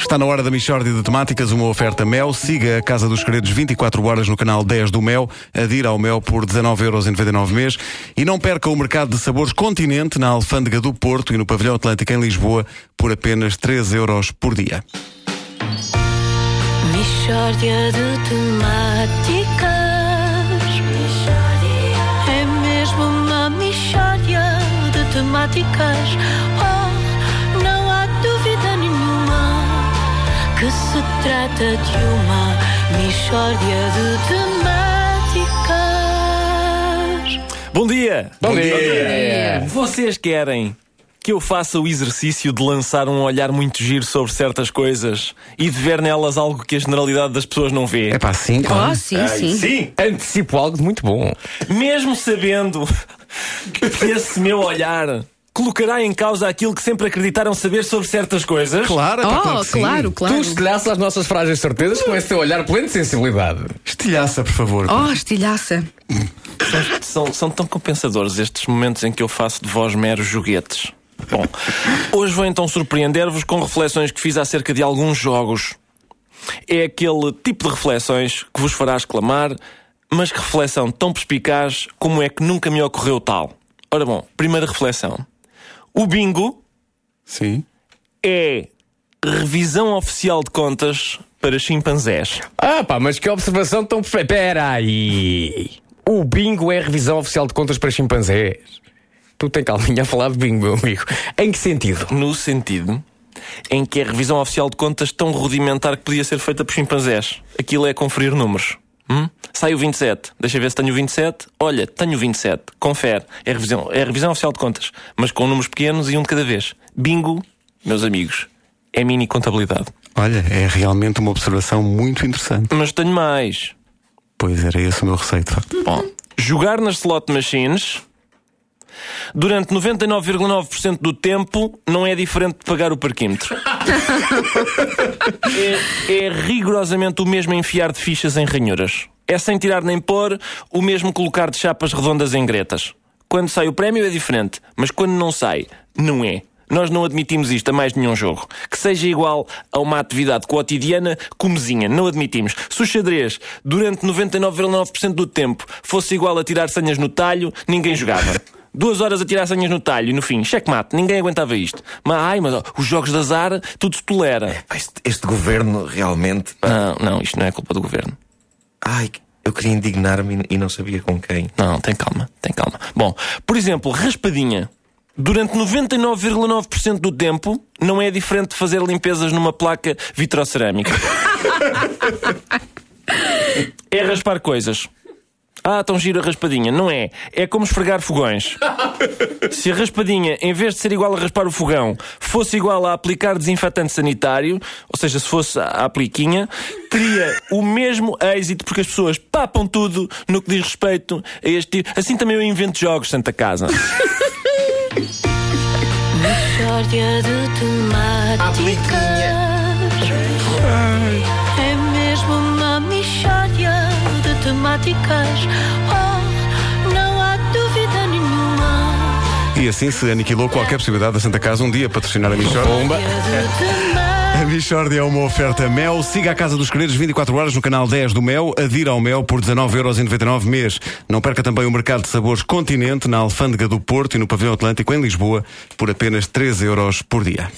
Está na hora da Michórdia de Temáticas, uma oferta Mel. Siga a Casa dos Segredos 24 horas no canal 10 do Mel. Adira ao Mel por 19,99€ mês. E não perca o mercado de sabores Continente na Alfândega do Porto e no Pavilhão Atlântico em Lisboa por apenas 3 euros por dia. Michórdia de temáticas. É mesmo uma michórdia de temáticas. Trata de uma michórdia de temáticas. Bom dia! Bom dia. Vocês querem que eu faça o exercício de lançar um olhar muito giro sobre certas coisas e de ver nelas algo que a generalidade das pessoas não vê? É pá, sim, claro. Oh, sim, sim. Sim! Antecipo algo de muito bom. Mesmo sabendo que esse meu olhar colocará em causa aquilo que sempre acreditaram saber sobre certas coisas. Claro, é Oh, claro, claro, claro. Tu estilhaças as nossas frágeis certezas com esse teu olhar pleno de sensibilidade. Estilhaça, por favor. Oh, estilhaça. São, são tão compensadores estes momentos em que eu faço de vós meros joguetes. Bom, hoje vou então surpreender-vos com reflexões que fiz acerca de alguns jogos. É aquele tipo de reflexões que vos fará exclamar, mas que reflexão tão perspicaz como é que nunca me ocorreu tal. Ora bom, primeira reflexão. O bingo Sim. é revisão oficial de contas para chimpanzés. Ah, pá, mas que observação tão perfeita. Espera aí. O bingo é a revisão oficial de contas para chimpanzés. Tu tem calminha a falar de bingo, meu amigo. Em que sentido? No sentido em que é a revisão oficial de contas tão rudimentar que podia ser feita por chimpanzés. Aquilo é conferir números. Hum? Sai o 27. Deixa ver se tenho o 27. Olha, tenho o 27. Confere. É a, revisão, é a revisão oficial de contas. Mas com números pequenos e um de cada vez. Bingo, meus amigos, é mini contabilidade. Olha, é realmente uma observação muito interessante. Mas tenho mais. Pois era esse o meu receio, de facto. Bom, jogar nas slot machines durante 99,9% do tempo não é diferente de pagar o parquímetro. é, é rigorosamente o mesmo enfiar de fichas em ranhuras. É sem tirar nem pôr, o mesmo colocar de chapas redondas em gretas. Quando sai o prémio é diferente, mas quando não sai, não é. Nós não admitimos isto a mais nenhum jogo. Que seja igual a uma atividade cotidiana comezinha. Não admitimos. Se o xadrez, durante 99,9% do tempo, fosse igual a tirar senhas no talho, ninguém jogava. Duas horas a tirar senhas no talho e no fim, checkmate, ninguém aguentava isto. Mas, ai, mas ó, os jogos de azar, tudo se tolera. Pá, Este, este governo realmente. Não, não, isto não é culpa do governo. Ai, eu queria indignar-me e não sabia com quem. Não, tem calma, tem calma. Bom, por exemplo, raspadinha. Durante 99,9% do tempo, não é diferente de fazer limpezas numa placa vitrocerâmica. é raspar coisas. Ah, tão gira a raspadinha. Não é. É como esfregar fogões. Se a raspadinha, em vez de ser igual a raspar o fogão, fosse igual a aplicar desinfetante sanitário, ou seja, se fosse a apliquinha, teria o mesmo êxito, porque as pessoas papam tudo no que diz respeito a este tipo. Assim também eu invento jogos, Santa Casa. Michórdia de temáticas. De temáticas. Oh, não há dúvida nenhuma. E assim se aniquilou qualquer possibilidade da Santa Casa um dia patrocinar a Michórdia. Bomba. A Michórdia é uma oferta Mel. Siga a Casa dos Segredos 24 horas no canal 10 do Mel. Adira ao Mel por 19,99€ mês. Não perca também o mercado de sabores Continente na Alfândega do Porto e no Pavilhão Atlântico em Lisboa por apenas 3 euros por dia.